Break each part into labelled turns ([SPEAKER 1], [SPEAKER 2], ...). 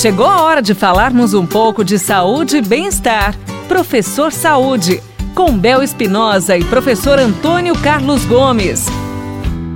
[SPEAKER 1] Chegou a hora de falarmos um pouco de saúde e bem-estar. Professor Saúde, com Bel Espinosa e professor Antônio Carlos Gomes.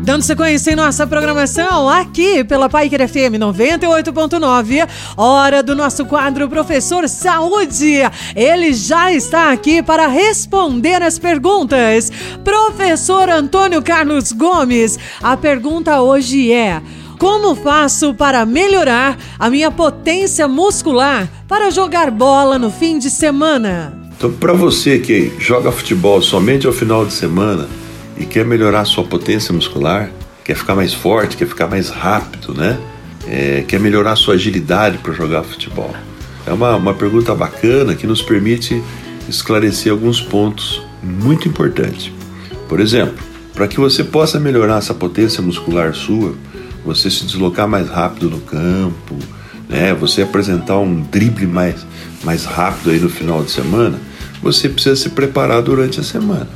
[SPEAKER 2] Dando sequência em nossa programação aqui pela Paiker FM 98.9, hora do nosso quadro Professor Saúde. Ele já está aqui para responder as perguntas. Professor Antônio Carlos Gomes, a pergunta hoje é: como faço para melhorar a minha potência muscular para jogar bola no fim de semana?
[SPEAKER 3] Então, para você que joga futebol somente ao final de semana, e quer melhorar sua potência muscular, quer ficar mais forte, quer ficar mais rápido, né? É, quer melhorar sua agilidade para jogar futebol. É uma, uma pergunta bacana que nos permite esclarecer alguns pontos muito importantes. Por exemplo, para que você possa melhorar essa potência muscular sua, você se deslocar mais rápido no campo, né? Você apresentar um drible mais, mais rápido aí no final de semana, você precisa se preparar durante a semana.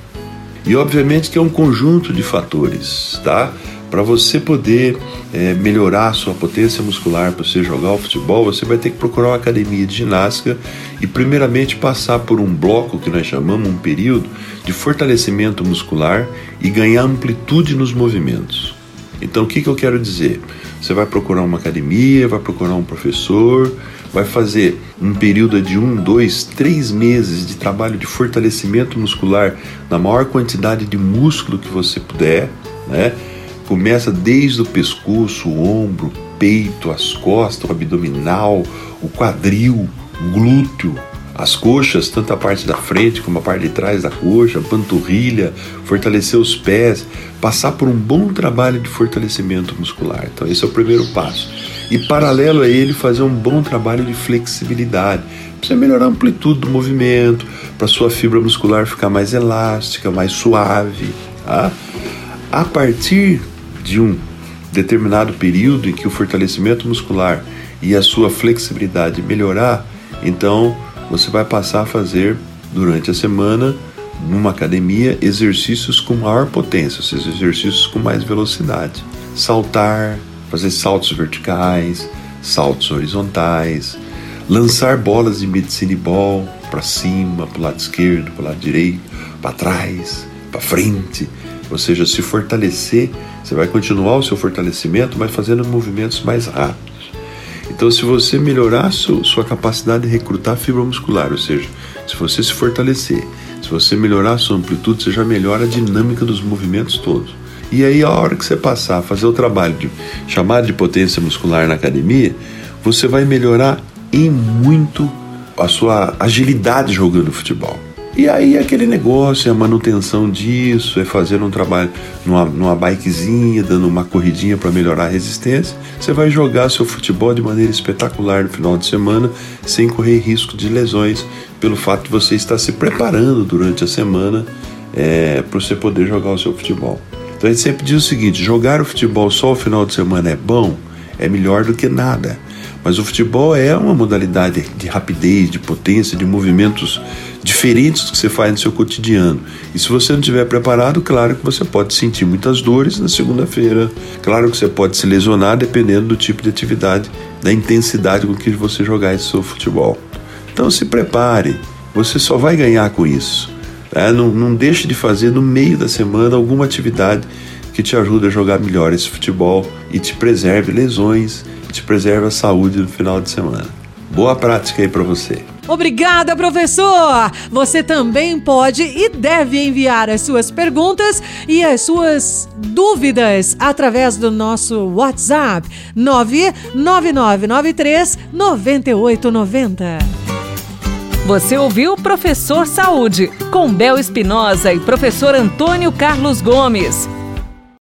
[SPEAKER 3] E obviamente que é um conjunto de fatores, tá? Para você poder é, melhorar a sua potência muscular, para você jogar o futebol, você vai ter que procurar uma academia de ginástica e, primeiramente, passar por um bloco que nós chamamos um período de fortalecimento muscular e ganhar amplitude nos movimentos. Então, o que, que eu quero dizer? Você vai procurar uma academia, vai procurar um professor, vai fazer um período de um, dois, três meses de trabalho de fortalecimento muscular na maior quantidade de músculo que você puder, né? Começa desde o pescoço, o ombro, peito, as costas, o abdominal, o quadril, o glúteo, as coxas, tanto a parte da frente como a parte de trás da coxa, panturrilha, fortalecer os pés, passar por um bom trabalho de fortalecimento muscular. Então, esse é o primeiro passo e, paralelo a ele, fazer um bom trabalho de flexibilidade. Você melhorar a amplitude do movimento, para sua fibra muscular ficar mais elástica, mais suave. Tá? A partir de um determinado período em que o fortalecimento muscular e a sua flexibilidade melhorar, então você vai passar a fazer durante a semana numa academia exercícios com maior potência, seja, exercícios com mais velocidade. Saltar, fazer saltos verticais, saltos horizontais, lançar bolas de medicine ball para cima, para o lado esquerdo, para o lado direito, para trás, para frente, ou seja, se fortalecer, você vai continuar o seu fortalecimento, mas fazendo movimentos mais rápidos. Então, se você melhorar sua capacidade de recrutar fibra muscular, ou seja, se você se fortalecer, se você melhorar a sua amplitude, você já melhora a dinâmica dos movimentos todos. E aí, a hora que você passar a fazer o trabalho de chamado de potência muscular na academia, você vai melhorar em muito a sua agilidade jogando futebol. E aí aquele negócio, é a manutenção disso, é fazer um trabalho numa, numa bikezinha, dando uma corridinha para melhorar a resistência. Você vai jogar seu futebol de maneira espetacular no final de semana, sem correr risco de lesões, pelo fato de você estar se preparando durante a semana é, para você poder jogar o seu futebol. Então a gente sempre diz o seguinte: jogar o futebol só o final de semana é bom, é melhor do que nada. Mas o futebol é uma modalidade de rapidez, de potência, de movimentos diferentes que você faz no seu cotidiano. E se você não estiver preparado, claro que você pode sentir muitas dores na segunda-feira. Claro que você pode se lesionar dependendo do tipo de atividade, da intensidade com que você jogar esse seu futebol. Então se prepare, você só vai ganhar com isso. É, não, não deixe de fazer no meio da semana alguma atividade que te ajude a jogar melhor esse futebol e te preserve lesões, te preserve a saúde no final de semana. Boa prática aí para você.
[SPEAKER 2] Obrigada, professor! Você também pode e deve enviar as suas perguntas e as suas dúvidas através do nosso WhatsApp 99993 9890.
[SPEAKER 1] Você ouviu Professor Saúde, com Bel Espinosa e professor Antônio Carlos Gomes.